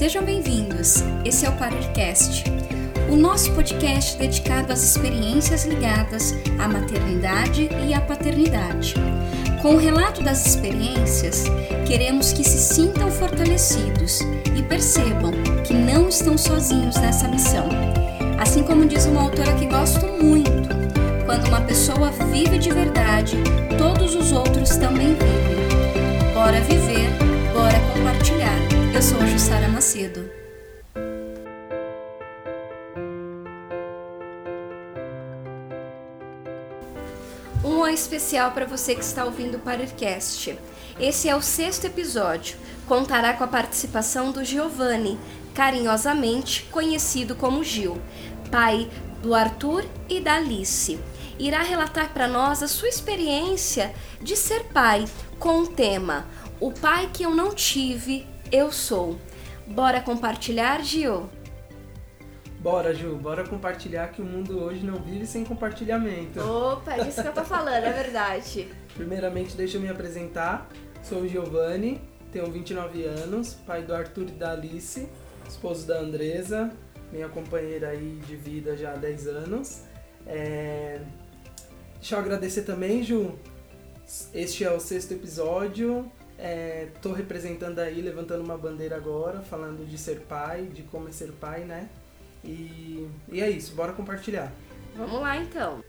Sejam bem-vindos. Esse é o Parercast, o nosso podcast dedicado às experiências ligadas à maternidade e à paternidade. Com o relato das experiências, queremos que se sintam fortalecidos e percebam que não estão sozinhos nessa missão. Assim como diz uma autora que gosto muito, quando uma pessoa vive de verdade, todos os outros também vivem. Bora viver, bora compartilhar. Eu sou Jussara Macedo. Um oi especial para você que está ouvindo o Parercast. Esse é o sexto episódio. Contará com a participação do Giovanni, carinhosamente conhecido como Gil, pai do Arthur e da Alice. Irá relatar para nós a sua experiência de ser pai com o tema O pai que eu não tive, eu sou. Bora compartilhar, Gil? Bora, Ju, bora compartilhar que o mundo hoje não vive sem compartilhamento. Opa, é disso que eu tô falando, é verdade. Primeiramente, deixa eu me apresentar. Sou o Giovanni, tenho 29 anos, pai do Arthur e da Alice, esposo da Andresa, minha companheira aí de vida já há 10 anos. É... Deixa eu agradecer também, Ju. Este é o sexto episódio. É, tô representando aí, levantando uma bandeira agora, falando de ser pai, de como é ser pai, né? E, e é isso, bora compartilhar. Vamos lá então.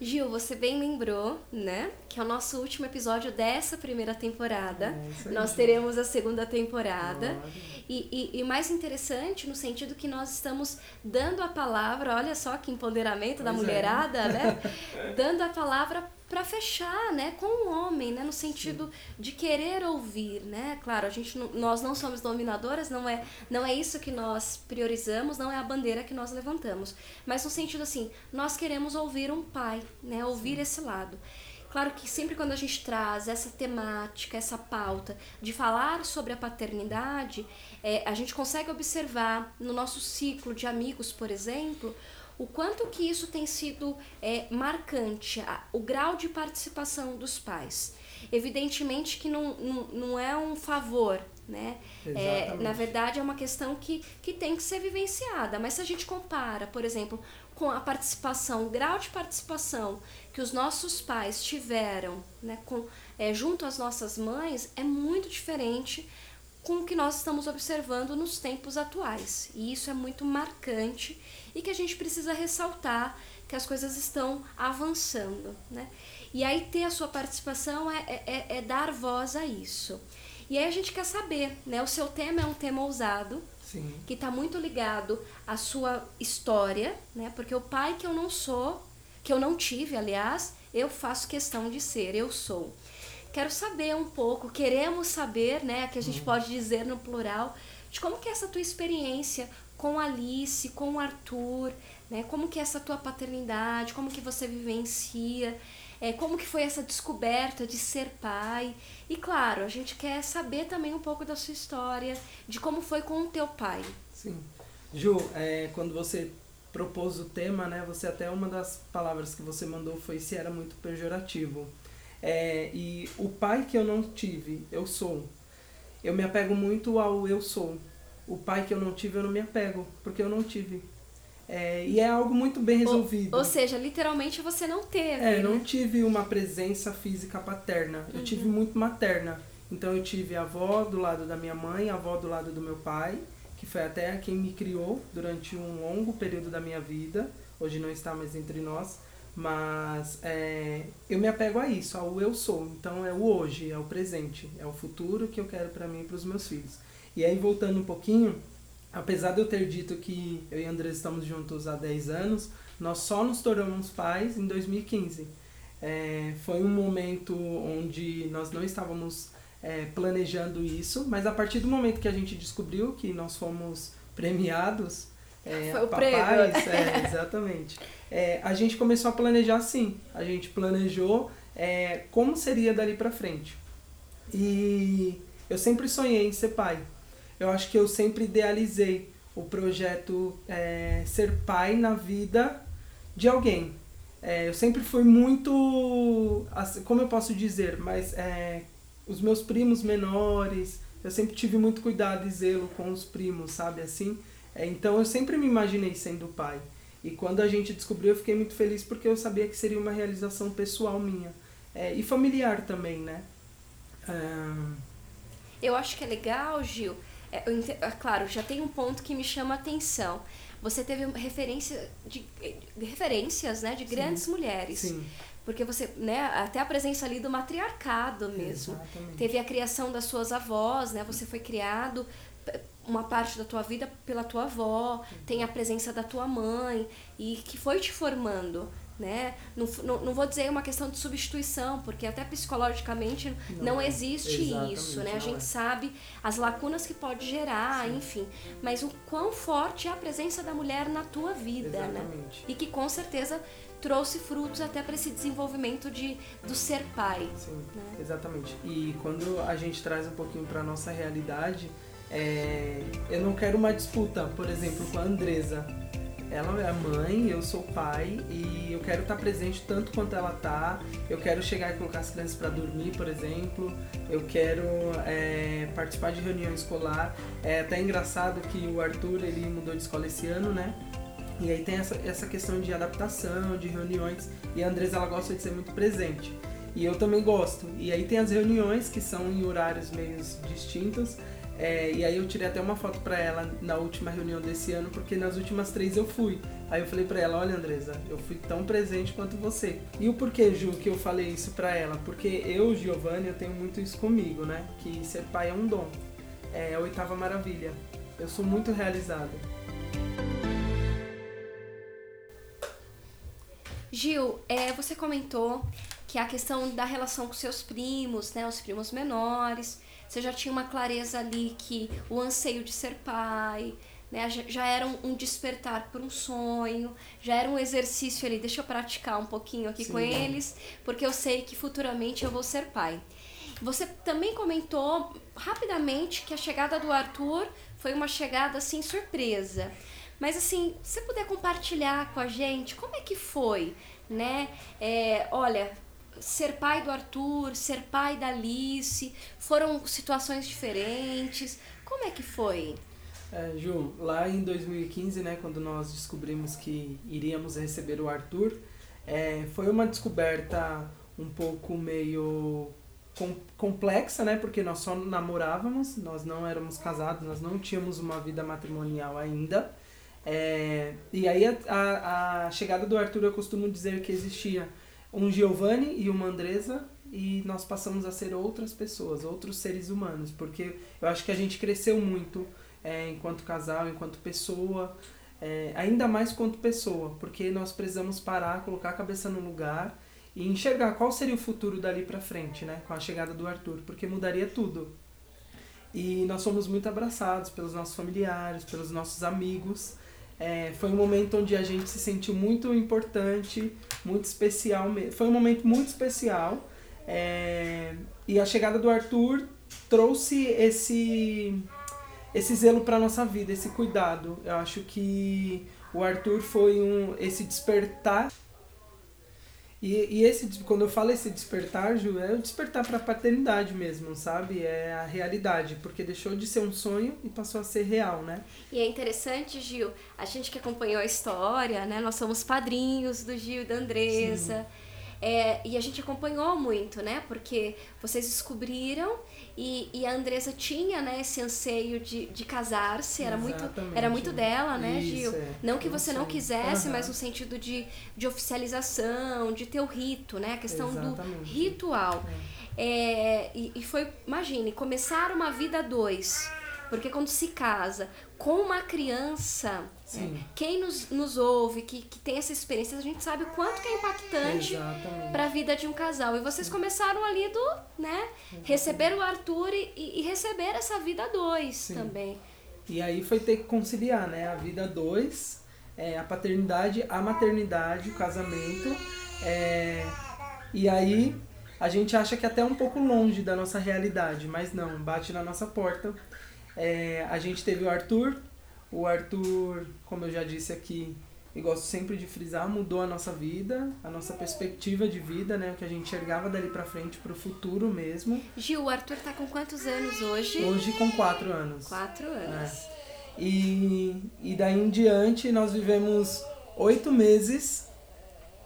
Gil, você bem lembrou, né? Que é o nosso último episódio dessa primeira temporada. É nós teremos a segunda temporada. E, e, e mais interessante no sentido que nós estamos dando a palavra, olha só que empoderamento da Pois é. mulherada, né? Dando a palavra para fechar, né, com o homem, né, no sentido de querer ouvir, né? Claro, a gente não- nós não somos dominadoras, não é não é isso que nós priorizamos, não é a bandeira que nós levantamos, mas no sentido assim, nós queremos ouvir um pai, né, ouvir esse lado. Claro que sempre quando a gente traz essa temática, essa pauta de falar sobre a paternidade, é, a gente consegue observar no nosso ciclo de amigos, por exemplo, o quanto que isso tem sido é, marcante, a- o grau de participação dos pais. Evidentemente que não, não, não é um favor, né? É, na verdade, é uma questão que, que tem que ser vivenciada. Mas se a gente compara, por exemplo, com a participação, o grau de participação que os nossos pais tiveram né, com, é, junto às nossas mães, é muito diferente com o que nós estamos observando nos tempos atuais. E isso é muito marcante e que a gente precisa ressaltar que as coisas estão avançando. Né? E aí ter a sua participação é, é- é- é dar voz a isso. E aí a gente quer saber, né? O seu tema é um tema ousado, Sim. que está muito ligado à sua história, né? Porque o pai que eu não sou, que eu não tive, aliás, eu faço questão de ser, eu sou. Quero saber um pouco, queremos saber, né, que a gente pode dizer no plural, de como que é essa tua experiência com Alice, com o Arthur, né? Como que é essa tua paternidade, como que você vivencia, é, como que foi essa descoberta de ser pai. E claro, a gente quer saber também um pouco da sua história, de como foi com o teu pai. Sim. Ju, é, quando você propôs o tema, né, você até uma das palavras que você mandou foi se era muito pejorativo. É, e o pai que eu não tive, eu sou. Eu me apego muito ao eu sou. O pai que eu não tive, eu não me apego, porque eu não tive. É, e é algo muito bem resolvido. Ou, ou seja, literalmente você não teve. É, não né? tive uma presença física paterna. Eu tive muito materna. Então eu tive a avó do lado da minha mãe, a avó do lado do meu pai, que foi até quem me criou durante um longo período da minha vida. Hoje não está mais entre nós. Mas é, eu me apego a isso, ao eu sou. Então é o hoje, é o presente, é o futuro que eu quero para mim e para os meus filhos. E aí voltando um pouquinho, apesar de eu ter dito que eu e a Andressa estamos juntos há 10 anos, nós só nos tornamos pais em 2015. É, foi um momento onde nós não estávamos é, planejando isso, mas a partir do momento que a gente descobriu que nós fomos premiados, é, Foi o papais, prêmio. é, exatamente, é, a gente começou a planejar sim. A gente planejou é, como seria dali pra frente. E eu sempre sonhei em ser pai. Eu acho que eu sempre idealizei o projeto é, ser pai na vida de alguém. É, eu sempre fui muito, assim, como eu posso dizer, mas é, os meus primos menores, eu sempre tive muito cuidado e zelo com os primos, sabe assim? É, então eu sempre me imaginei sendo pai. E quando a gente descobriu, eu fiquei muito feliz porque eu sabia que seria uma realização pessoal minha. É, e familiar também, né? Ah... Eu acho que é legal, Gil. É, é, claro, já tem um ponto que me chama a atenção. Você teve referência de, de referências né, de grandes Sim. mulheres. Sim porque você, né, até a presença ali do matriarcado mesmo. Exatamente. Teve a criação das suas avós, né? Você foi criado uma parte da tua vida pela tua avó, tem a presença da tua mãe e que foi te formando, né? Não, não, não vou dizer uma questão de substituição, porque até psicologicamente não, não é. existe isso, né? A gente é. sabe as lacunas que pode gerar, Sim. enfim. Mas o quão forte é a presença da mulher na tua vida, né? Exatamente. né? E que com certeza trouxe frutos até para esse desenvolvimento de do ser pai. Sim, né? exatamente. E quando a gente traz um pouquinho para nossa realidade, é, eu não quero uma disputa, por exemplo, com a Andresa. Ela é a mãe, eu sou pai e eu quero estar presente tanto quanto ela tá. Eu quero chegar e colocar as crianças para dormir, por exemplo. Eu quero é, participar de reunião escolar. É até engraçado que o Arthur ele mudou de escola esse ano, né? E aí tem essa, essa questão de adaptação, de reuniões, e a Andresa ela gosta de ser muito presente. E eu também gosto. E aí tem as reuniões que são em horários meio distintos. É, e aí eu tirei até uma foto pra ela na última reunião desse ano, porque nas últimas três eu fui. Aí eu falei pra ela, olha Andresa, eu fui tão presente quanto você. E o porquê, Ju, que eu falei isso pra ela? Porque eu, Giovanni, eu tenho muito isso comigo, né? Que ser pai é um dom. É a oitava maravilha. Eu sou muito realizada. Gil, é, você comentou que a questão da relação com seus primos, né, os primos menores, você já tinha uma clareza ali que o anseio de ser pai, né, já, era um, um despertar por um sonho, já era um exercício ali, deixa eu praticar um pouquinho aqui Sim. com eles, porque eu sei que futuramente eu vou ser pai. Você também comentou rapidamente que a chegada do Arthur foi uma chegada assim surpresa. Mas assim, se você puder compartilhar com a gente, como é que foi, né? É, olha, ser pai do Arthur, ser pai da Alice, foram situações diferentes. Como é que foi? É, Ju, lá em 2015, né, quando nós descobrimos que iríamos receber o Arthur, é, foi uma descoberta um pouco meio com, complexa, né, porque nós só namorávamos, nós não éramos casados, nós não tínhamos uma vida matrimonial ainda. É, e aí a, a, a, chegada do Arthur eu costumo dizer que existia um Giovanni e uma Andresa e nós passamos a ser outras pessoas, outros seres humanos, porque eu acho que a gente cresceu muito é, enquanto casal, enquanto pessoa, é, ainda mais quanto pessoa, porque nós precisamos parar, colocar a cabeça no lugar e enxergar qual seria o futuro dali para frente, né, com a chegada do Arthur, porque mudaria tudo. E nós fomos muito abraçados pelos nossos familiares, pelos nossos amigos. É, foi um momento onde a gente se sentiu muito importante, muito especial. Foi um momento muito especial. É, e a chegada do Arthur trouxe esse, esse zelo para nossa vida, esse cuidado. Eu acho que o Arthur foi um, esse despertar e, e esse, quando eu falo esse despertar, Ju, é o despertar para a paternidade mesmo, sabe? É a realidade, porque deixou de ser um sonho e passou a ser real, né? E é interessante, Gil, a gente que acompanhou a história, né? Nós somos padrinhos do Gil e da Andressa. Sim. É, e a gente acompanhou muito, né? Porque vocês descobriram e, e a Andressa tinha né, esse anseio de, de casar-se, era muito, era muito dela, né, Isso, Gil? É. Não que você não quisesse, uhum. mas no sentido de, de oficialização, de ter o rito, né? A questão Exatamente. do ritual. É. É, e, e foi, imagine, começar uma vida a dois porque quando se casa com uma criança, né, quem nos, nos ouve, que, que tem essa experiência, a gente sabe o quanto que é impactante para a vida de um casal. E vocês começaram ali do, né, receber o Arthur e, e receber essa vida dois Sim. também. E aí foi ter que conciliar, né, a vida dois, é, a paternidade, a maternidade, o casamento. É, e aí a gente acha que é até um pouco longe da nossa realidade, mas não, bate na nossa porta é, a gente teve o Arthur. O Arthur, como eu já disse aqui, e gosto sempre de frisar, mudou a nossa vida, a nossa perspectiva de vida, né? O que a gente enxergava dali pra frente pro futuro mesmo. Gil, o Arthur tá com quantos anos hoje? Hoje com quatro anos. Quatro anos. É. E, e daí em diante nós vivemos oito meses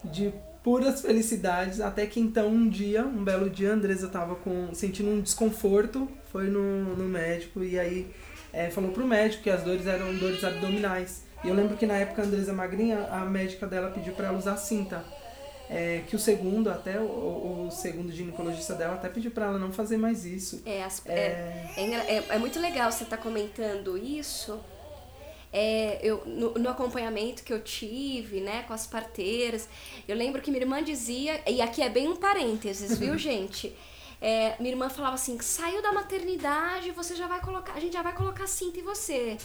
de puras felicidades, até que então um dia, um belo dia, a Andresa tava com, sentindo um desconforto, foi no, no médico e aí é, falou pro médico que as dores eram dores abdominais. E eu lembro que na época a Andresa magrinha, a médica dela pediu para ela usar cinta. É, que o segundo, até o, o, segundo ginecologista dela, até pediu para ela não fazer mais isso. É, as, é, é, é, é, muito legal você estar tá comentando isso. É, eu, no, no, acompanhamento que eu tive, né, com as parteiras, eu lembro que minha irmã dizia, e aqui é bem um parênteses, viu, gente? É, minha irmã falava assim, saiu da maternidade, você já vai colocar, a gente já vai colocar cinta em você.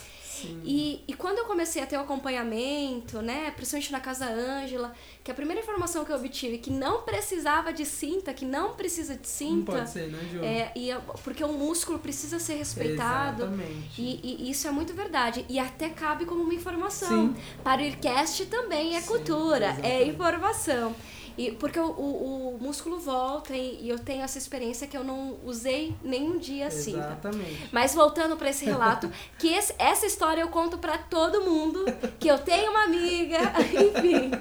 E, e quando eu comecei a ter o acompanhamento, né, principalmente na casa Ângela, que a primeira informação que eu obtive que não precisava de cinta, que não precisa de cinta. Não pode ser, né, Ju? É, e, porque o músculo precisa ser respeitado. Exatamente. E, e isso é muito verdade. E até cabe como uma informação. Sim. Para o IRCAST também é Sim, cultura, é exatamente. é informação. E, porque o, o, o músculo volta e, e, eu tenho essa experiência que eu não usei nenhum dia assim. Tá? Exatamente. Mas voltando para esse relato, que esse, essa história eu conto para todo mundo, que eu tenho uma amiga, enfim.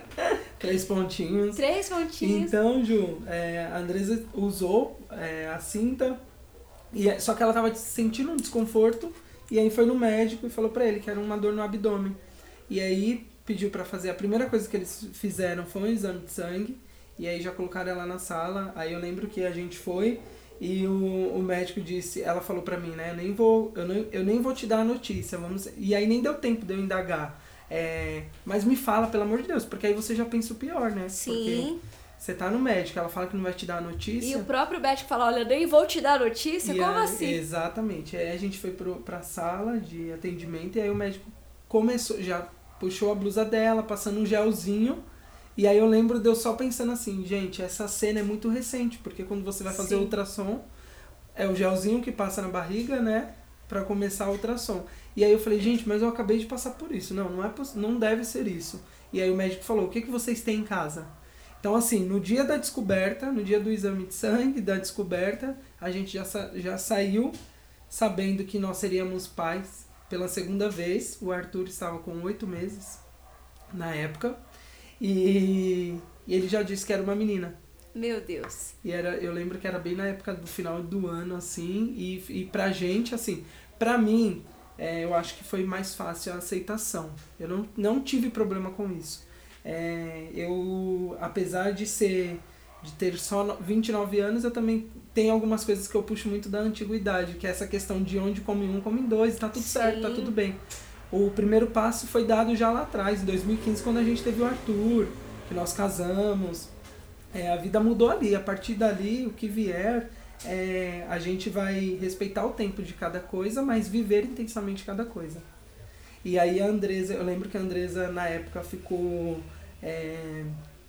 Três pontinhos. Três pontinhos. Então, Ju, é, a Andresa usou é, a cinta, e, é, só que ela tava sentindo um desconforto, e aí foi no médico e falou para ele que era uma dor no abdômen. E aí pediu para fazer, a primeira coisa que eles fizeram foi um exame de sangue, e aí já colocaram ela na sala. Aí eu lembro que a gente foi e o, o médico disse, ela falou pra mim, né? Eu nem vou, eu, nem, eu nem vou te dar a notícia, vamos. E aí nem deu tempo de eu indagar. É, mas me fala, pelo amor de Deus, porque aí você já pensa o pior, né? Sim. Porque você tá no médico, ela fala que não vai te dar a notícia. E o próprio médico fala, olha, nem vou te dar a notícia, e como aí, assim? Exatamente. Aí a gente foi pro, pra sala de atendimento e aí o médico começou, já puxou a blusa dela, passando um gelzinho e aí eu lembro de eu só pensando assim, gente, essa cena é muito recente, porque quando você vai fazer Sim. ultrassom, é o gelzinho que passa na barriga, né? para começar o ultrassom. E aí eu falei, gente, mas eu acabei de passar por isso. Não, não, é, não deve ser isso. E aí o médico falou, o que, que vocês têm em casa? Então, assim, no dia da descoberta, no dia do exame de sangue, da descoberta, a gente já, já saiu sabendo que nós seríamos pais pela segunda vez. O Arthur estava com oito meses na época. E, e ele já disse que era uma menina. Meu Deus. E era, eu lembro que era bem na época do final do ano, assim, e, e pra gente, assim, pra mim, é, eu acho que foi mais fácil a aceitação. Eu não, não tive problema com isso. É, eu, apesar de ser, de ter só 29 anos, eu também tenho algumas coisas que eu puxo muito da antiguidade, que é essa questão de onde come um, come dois, tá tudo Sim. certo, tá tudo bem. O primeiro passo foi dado já lá atrás, em 2015, quando a gente teve o Arthur, que nós casamos. É, a vida mudou ali. A partir dali, o que vier, é, a gente vai respeitar o tempo de cada coisa, mas viver intensamente cada coisa. E aí a Andresa, eu lembro que a Andresa na época ficou é,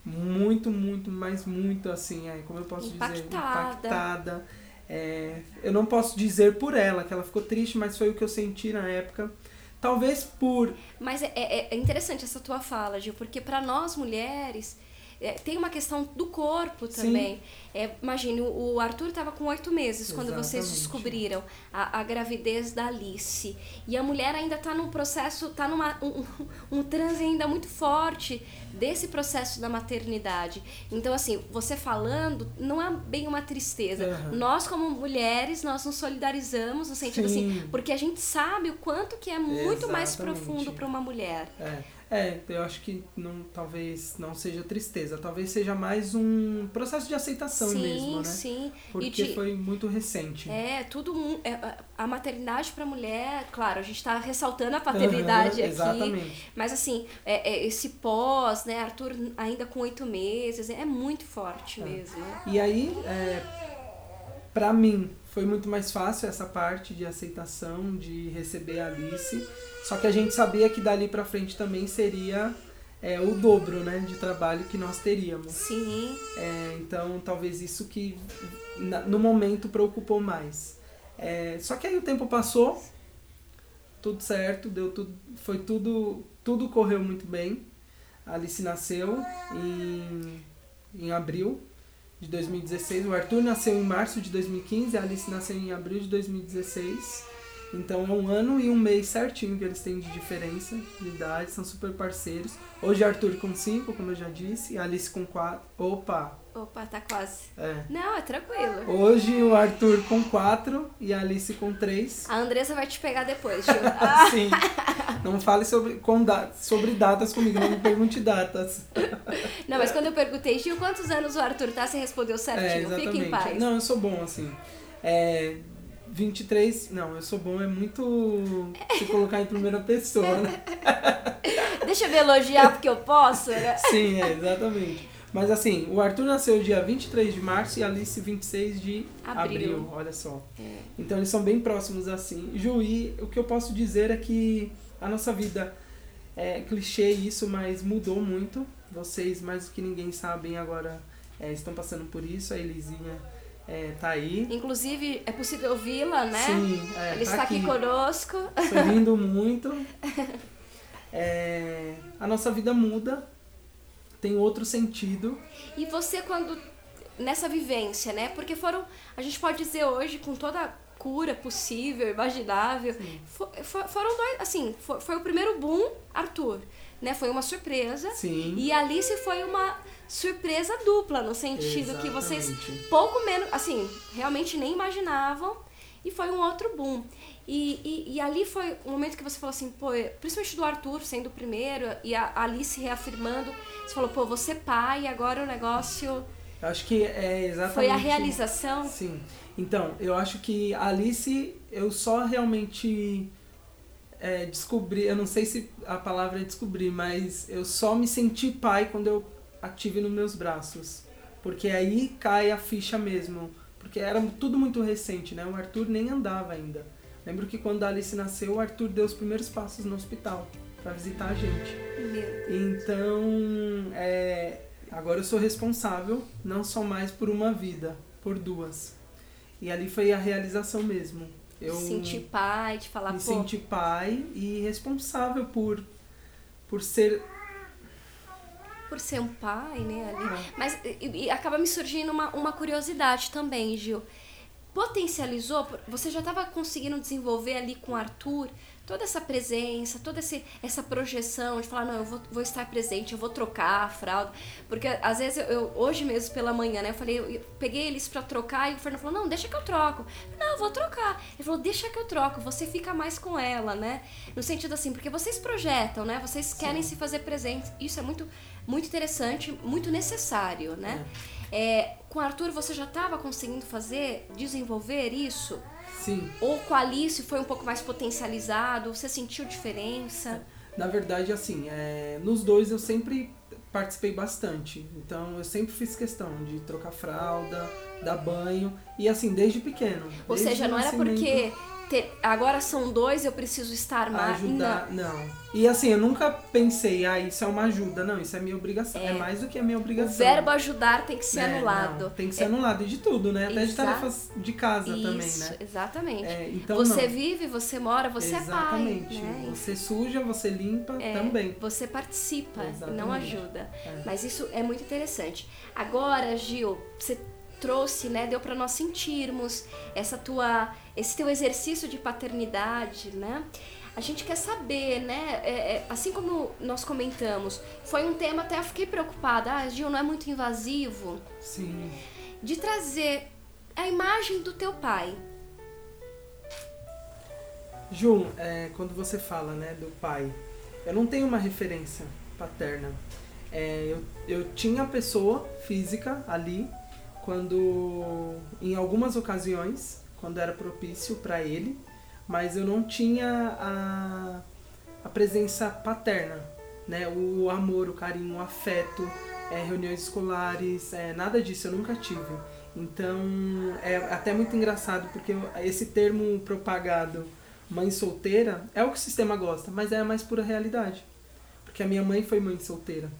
muito, muito, mas muito assim, é, como eu posso impactada. dizer, impactada. É, eu não posso dizer por ela que ela ficou triste, mas foi o que eu senti na época. Talvez por. Mas é, é, é interessante essa tua fala, Gil, porque para nós mulheres é, tem uma questão do corpo também. É, imagine, o Arthur estava com oito meses quando Exatamente. vocês descobriram a, a, gravidez da Alice. E a mulher ainda está num processo, está num um, um transe ainda muito forte desse processo da maternidade. Então, assim, você falando, não é bem uma tristeza. Uhum. Nós, como mulheres, nós nos solidarizamos no sentido assim, Sim. assim, porque a gente sabe o quanto que é muito Exatamente. mais profundo para uma mulher. É. É, eu acho que não, talvez não seja tristeza, talvez seja mais um processo de aceitação sim, mesmo, né? Sim, Porque de, foi muito recente. É, tudo é, a maternidade para mulher, claro, a gente está ressaltando a paternidade uhum, aqui, exatamente. mas assim, é, é, esse pós, né, Arthur ainda com oito meses, é muito forte é. mesmo. E aí, é, para mim, foi muito mais fácil essa parte de aceitação, de receber a Alice só que a gente sabia que dali para frente também seria é, o dobro né, de trabalho que nós teríamos. Sim. É, então, talvez isso que no momento preocupou mais. É, só que aí o tempo passou, tudo certo, deu tudo, foi tudo, tudo correu muito bem. A Alice nasceu em, em abril de 2016. O Arthur nasceu em março de 2015, a Alice nasceu em abril de 2016. Então é um ano e um mês certinho que eles têm de diferença de idade, são super parceiros. Hoje Arthur com 5, como eu já disse, e Alice com 4. Opa! Opa, tá quase. É. Não, é tranquilo. Hoje o Arthur com 4 e a Alice com 3. A Andressa vai te pegar depois. Ah, Sim. Não fale sobre, com da, sobre datas comigo, não me pergunte datas. Não, mas quando eu perguntei, Gil, quantos anos o Arthur tá, você respondeu É, certinho. Fica em exatamente. paz. Não, eu sou bom, assim. É, 23. Não, eu sou bom, é muito se colocar em primeira pessoa, né? Deixa eu me elogiar porque eu posso, né? Sim, é, exatamente. Mas assim, o Arthur nasceu dia 23 de março e a Alice 26 de Abril. abril, olha só. É. Então eles são bem próximos assim. Juí, o que eu posso dizer é que a nossa vida é clichê isso, mas mudou muito. Vocês, mais do que ninguém sabem, agora é, estão passando por isso. A Elisinha é, tá aí. Inclusive, é possível ouvi-la, né? Sim, é, Ele tá está aqui, conosco. sorrindo muito. É, a nossa vida muda, tem outro sentido. E você quando nessa vivência, né? Porque foram, a gente pode dizer hoje com toda a cura possível, imaginável, fo- fo- foram dois, assim, foi, foi o primeiro boom, Arthur, né? Foi uma surpresa. Sim. E Alice foi uma surpresa dupla, no sentido que vocês Exatamente. pouco menos, assim, realmente nem imaginavam. E foi um outro boom. E, e, e ali foi o momento que você falou assim, pô, principalmente do Arthur sendo o primeiro e a Alice reafirmando. Você falou, pô, você pai, agora o negócio Eu acho que é exatamente. foi a realização. Sim. Então, eu acho que a Alice, eu só realmente é, descobri, eu não sei se a palavra é descobrir, mas eu só me senti pai quando eu a tive nos meus braços. Porque aí cai a ficha mesmo. Porque era tudo muito recente, né? O Arthur nem andava ainda. Lembro que quando a Alice nasceu, o Arthur deu os primeiros passos no hospital para visitar a gente. Então, é, agora eu sou responsável não só mais por uma vida, por duas. E ali foi a realização mesmo. Eu Se sentir pai, de falar, me pô, senti pai e responsável por, por ser. Por ser um pai, né, ali. Mas e, e acaba me surgindo uma, uma curiosidade também, Gil. Potencializou, você já estava conseguindo desenvolver ali com o Arthur toda essa presença, toda esse, essa projeção de falar, não, eu vou, vou estar presente, eu vou trocar a fralda. Porque às vezes eu, eu- hoje mesmo pela manhã, né, eu falei, eu, eu peguei eles pra trocar e o Fernando falou, não, deixa que eu troco. Não, eu vou trocar. Ele falou, deixa que eu troco, você fica mais com ela, né? No sentido assim, porque vocês projetam, né? Vocês querem se fazer presentes. Isso é muito, muito interessante, muito necessário, né? É, com o Arthur você já estava conseguindo fazer, desenvolver isso? Sim, Ou com a Alice foi um pouco mais potencializado? Você sentiu diferença? na verdade, assim, é, nos dois eu sempre participei bastante. Então eu sempre fiz questão de trocar fralda, dar banho. E assim, desde pequeno. Ou desde seja, não era porque ter- agora são dois, eu preciso estar mais. ajudar. Não. E assim, eu nunca pensei, ah, isso é uma ajuda. Não, isso é minha obrigação. É, mais do que a minha O obrigação. verbo ajudar tem que ser É, anulado. não, tem que ser anulado. E de tudo, né? Até de Exa- tarefas de casa também, Isso, né? exatamente. É, então você não. vive, você mora, você Exatamente. é pai. Né? Você suja, você limpa É, também. Você participa, não Exatamente. ajuda. É. Mas isso é muito interessante. Agora, Gil, você trouxe, né, deu para nós sentirmos essa tua, esse teu exercício de paternidade, né? A gente quer saber, né? é, é, assim como nós comentamos, foi um tema até eu fiquei preocupada. Ah, Gil, não é muito invasivo Sim. de trazer a imagem do teu pai. Ju, é, quando você fala, né, do pai, eu não tenho uma referência paterna. É, eu, eu tinha a pessoa física ali quando, em algumas ocasiões, quando era propício para ele, mas eu não tinha a, a presença paterna, né, o amor, o carinho, o afeto, é, reuniões escolares, é, nada disso eu nunca tive. Então é até muito engraçado porque esse termo propagado mãe solteira é o que o sistema gosta, mas é a mais pura realidade. Porque a minha mãe foi mãe solteira.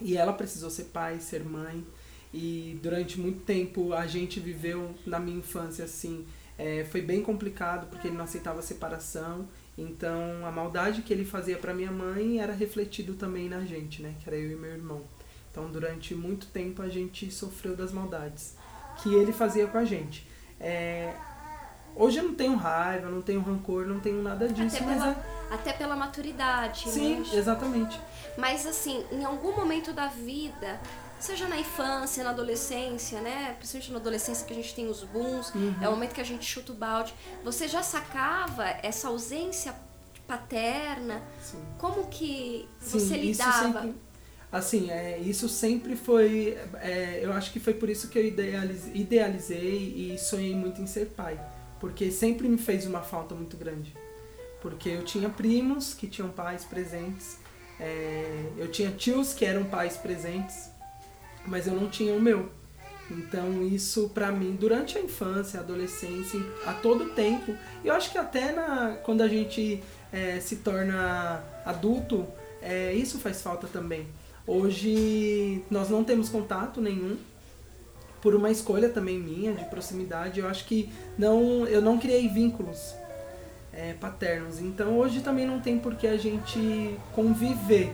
E ela precisou ser pai, ser mãe. E durante muito tempo a gente viveu na minha infância assim, é, foi bem complicado porque ele não aceitava a separação. Então a maldade que ele fazia para minha mãe era refletido também na gente, né? Que era eu e meu irmão. Então durante muito tempo a gente sofreu das maldades que ele fazia com a gente. É, hoje eu não tenho raiva, não tenho rancor, não tenho nada disso, até mas pela, é... até pela maturidade. Sim, né? exatamente. Mas assim, em algum momento da vida, seja na infância, na adolescência, né? Principalmente na adolescência que a gente tem os booms, Uhum. é o momento que a gente chuta o balde. Você já sacava essa ausência paterna? Sim. Como que Sim, você lidava? sempre- assim, é, isso sempre foi. é, eu acho que foi por isso que eu idealize- idealizei e sonhei muito em ser pai. Porque sempre me fez uma falta muito grande. Porque eu tinha primos que tinham pais presentes, é, eu tinha tios que eram pais presentes, mas eu não tinha o meu. Então isso pra mim, durante a infância, a adolescência, a todo tempo, e eu acho que até na, quando a gente é, se torna adulto, é, isso faz falta também. Hoje nós não temos contato nenhum, por uma escolha também minha de proximidade. Eu acho que não, eu não criei vínculos é, paternos. Então hoje também não tem por que a gente conviver,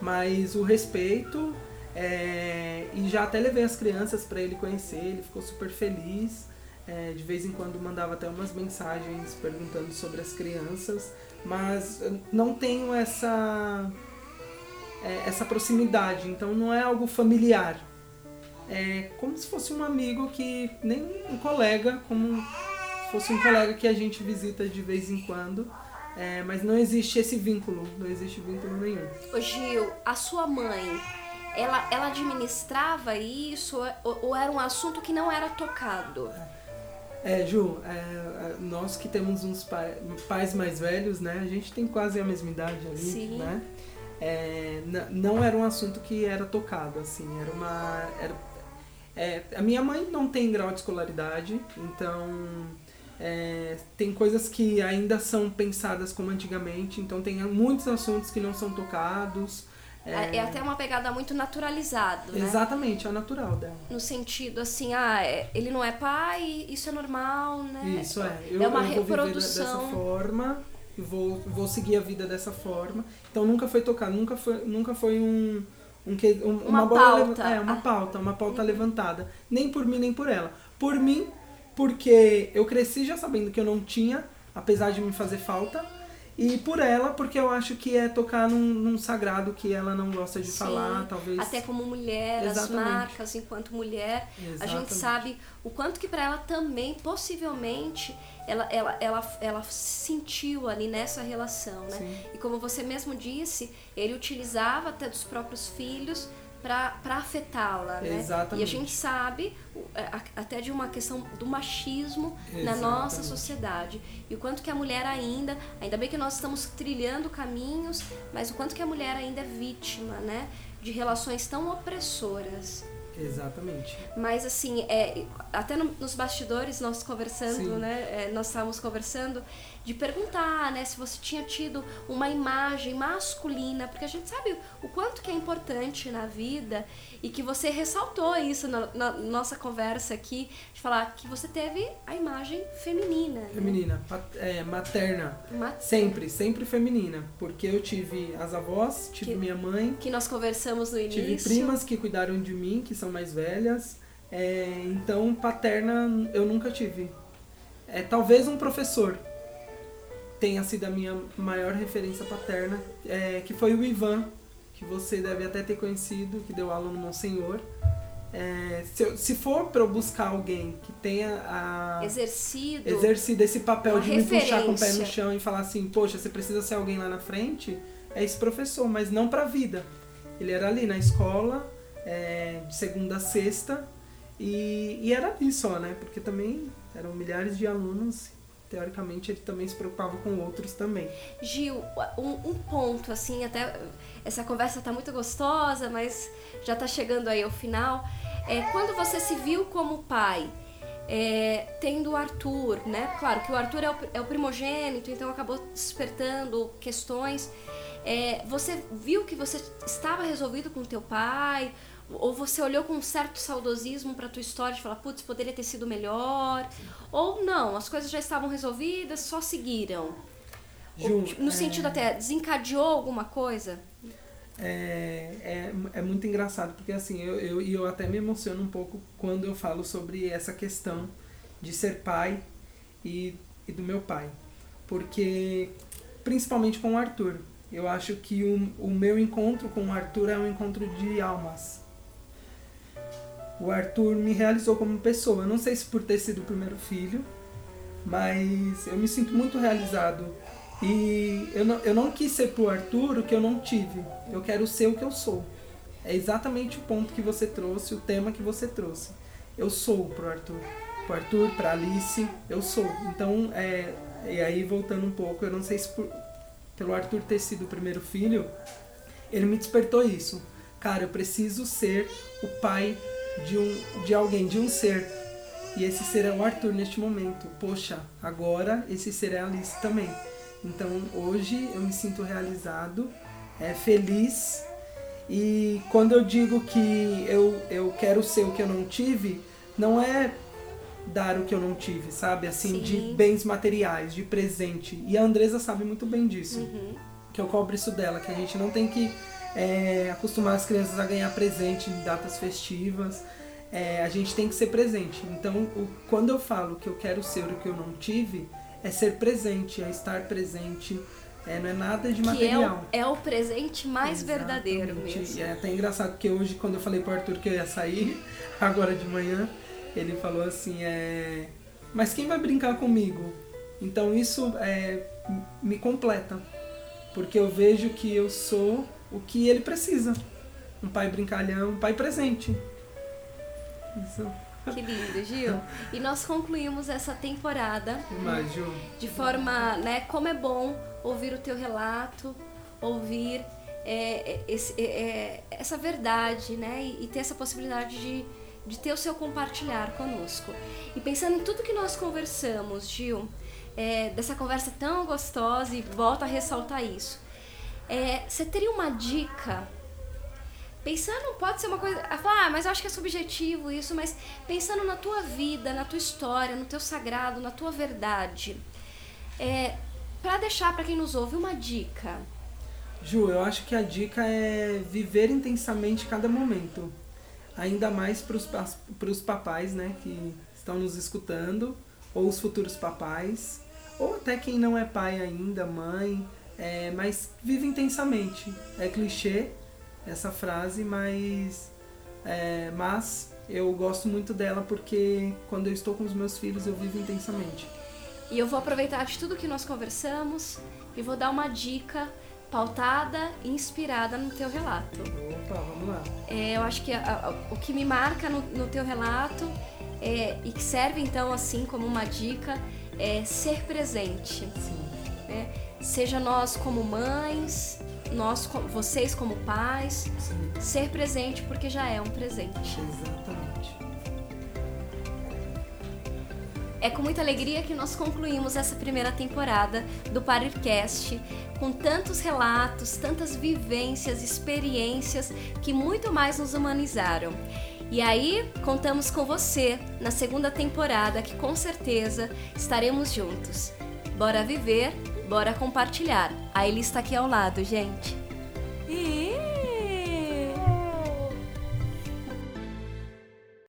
mas o respeito é, e já até levei as crianças para ele conhecer. Ele ficou super feliz. É, de vez em quando mandava até umas mensagens perguntando sobre as crianças, mas não tenho essa é, essa proximidade, então não é algo familiar. É como se fosse um amigo que nem um colega, como se fosse um colega que a gente visita de vez em quando, é, mas não existe esse vínculo, não existe vínculo nenhum. Ô Gil, a sua mãe, ela, ela administrava isso ou, ou era um assunto que não era tocado? É, Ju, é, nós que temos uns pai- pais mais velhos, né? A gente tem quase a mesma idade ali, Sim. né? É, não era um assunto que era tocado, assim, era uma... Era, é, a minha mãe não tem grau de escolaridade, então é, tem coisas que ainda são pensadas como antigamente, então tem muitos assuntos que não são tocados. É, é até uma pegada muito naturalizado, né? Exatamente, é o natural dela. No sentido assim, ah, é- ele não é pai, isso é normal, né? Isso é. Eu, é uma eu vou viver reprodução. dessa forma, vou, vou seguir a vida dessa forma. Então nunca foi tocado, nunca foi, nunca foi um, um, que- um- Uma bola pauta. é, uma pauta, uma pauta levantada. Nem por mim, nem por ela. Por mim, porque eu cresci já sabendo que eu não tinha, apesar de me fazer falta. E por ela, porque eu acho que é tocar num, num sagrado que ela não gosta de Sim, falar, talvez. Até como mulher, as Exatamente. marcas enquanto mulher, a gente Exatamente. sabe o quanto que para ela também, possivelmente, ela, ela, ela, ela sentiu ali nessa relação, né? Sim. E como você mesmo disse, ele utilizava até dos próprios filhos para afetá-la, né? Exatamente. E a gente sabe a- até de uma questão do machismo na nossa Exatamente. sociedade. E o quanto que a mulher ainda, ainda bem que nós estamos trilhando caminhos, mas o quanto que a mulher ainda é vítima, né? De relações tão opressoras. Exatamente. Mas assim, é, até no- nos bastidores nós conversando, Sim. né? é, nós estávamos conversando de perguntar, né, se você tinha tido uma imagem masculina, porque a gente sabe o quanto que é importante na vida e que você ressaltou isso na, na nossa conversa aqui, de falar que você teve a imagem feminina. né? Feminina, pat- é, materna. Uma- Sempre, sempre feminina. Porque eu tive as avós, tive Que- minha mãe, que nós conversamos no início. tive primas que cuidaram de mim, que são mais velhas. É, então, paterna eu nunca tive. É, talvez um professor tenha sido a minha maior referência paterna, é, que foi o Ivan, que você deve até ter conhecido, que deu aula no Monsenhor. É, se, eu- se for para eu buscar alguém que tenha a Exercido. exercido esse papel de me puxar com o pé no referência. chão e falar assim, poxa, você precisa ser alguém lá na frente, é esse professor, mas não pra vida. Ele era ali na escola, é, de segunda a sexta, e, e era ali só, né? Porque também eram milhares de alunos, teoricamente ele também se preocupava com outros também. Gil, um, um ponto, assim, até essa conversa tá muito gostosa, mas já tá chegando aí ao final. É, quando você se viu como pai, é, tendo o Arthur, né? Claro que o Arthur é o, é o primogênito, então acabou despertando questões. É, você viu que você estava resolvido com teu pai? Ou você olhou com um certo saudosismo para tua história de falar, putz, poderia ter sido melhor, ou não, as coisas já estavam resolvidas, só seguiram. Ju, no é... sentido até, desencadeou alguma coisa? É, é, é muito engraçado, porque assim, eu, eu, eu até me emociono um pouco quando eu falo sobre essa questão de ser pai e, e do meu pai. Porque, principalmente com o Arthur, eu acho que o, o meu encontro com o Arthur é um encontro de almas. O Arthur me realizou como pessoa. Eu não sei se por ter sido o primeiro filho, mas eu me sinto muito realizado e eu não, eu não quis ser pro Arthur o que eu não tive. Eu quero ser o que eu sou. É exatamente o ponto que você trouxe, o tema que você trouxe. Eu sou pro Arthur. Pro Arthur, pra Alice, eu sou. Então, é, e aí voltando um pouco, eu não sei se por, pelo Arthur ter sido o primeiro filho, ele me despertou isso. Cara, eu preciso ser o pai de, um, de alguém, de um ser. E esse ser é o Arthur neste momento. Poxa, agora esse ser é a Alice também. Então hoje eu me sinto realizado, é, feliz. E quando eu digo que eu, eu quero ser o que eu não tive, não é dar o que eu não tive, sabe? Assim, Sim. de bens materiais, de presente. E a Andresa sabe muito bem disso. Uhum. Que eu cobro isso dela, que a gente não tem que é, acostumar as crianças a ganhar presente em datas festivas. É, a gente tem que ser presente. Então, o, quando eu falo que eu quero ser o que eu não tive, é ser presente, é estar presente. É, não é nada de material. É o, é o presente mais Exatamente. verdadeiro mesmo. É até engraçado porque hoje, quando eu falei pro Arthur que eu ia sair, agora de manhã, ele falou assim, é... Mas quem vai brincar comigo? Então isso é, me completa. Porque eu vejo que eu sou o que ele precisa. Um pai brincalhão, um pai presente. Isso. Que lindo, Gil. E nós concluímos essa temporada Mas, Gil. de forma, né, como é bom ouvir o teu relato, ouvir é, é esse, é, é, essa verdade, né, e, e, ter essa possibilidade de, de ter o seu compartilhar conosco. E pensando em tudo que nós conversamos, Gil, é, dessa conversa tão gostosa, e volta a ressaltar isso, é, você teria uma dica Pensando, pode ser uma coisa. Ah, mas eu acho que é subjetivo isso, mas pensando na tua vida, na tua história, no teu sagrado, na tua verdade. É, para deixar para quem nos ouve uma dica. Ju, eu acho que a dica é viver intensamente cada momento. Ainda mais para os papais, né, que estão nos escutando, ou os futuros papais, ou até quem não é pai ainda, mãe, é, mas vive intensamente. É clichê, essa frase, mas, é, mas eu gosto muito dela porque quando eu estou com os meus filhos eu vivo intensamente. E eu vou aproveitar de tudo que nós conversamos e vou dar uma dica pautada e inspirada no teu relato. Opa, vamos lá. É, eu acho que a, a, o que me marca no, no teu relato é, e que serve então assim como uma dica é ser presente. Sim. É, seja nós como mães, nós, vocês como pais, Sim. ser presente porque já é um presente. Exatamente. É com muita alegria que nós concluímos essa primeira temporada do Parircast, com tantos relatos, tantas vivências, experiências que muito mais nos humanizaram. E aí, contamos com você na segunda temporada, que com certeza estaremos juntos. Bora viver Bora compartilhar. A Eli está aqui ao lado, gente. E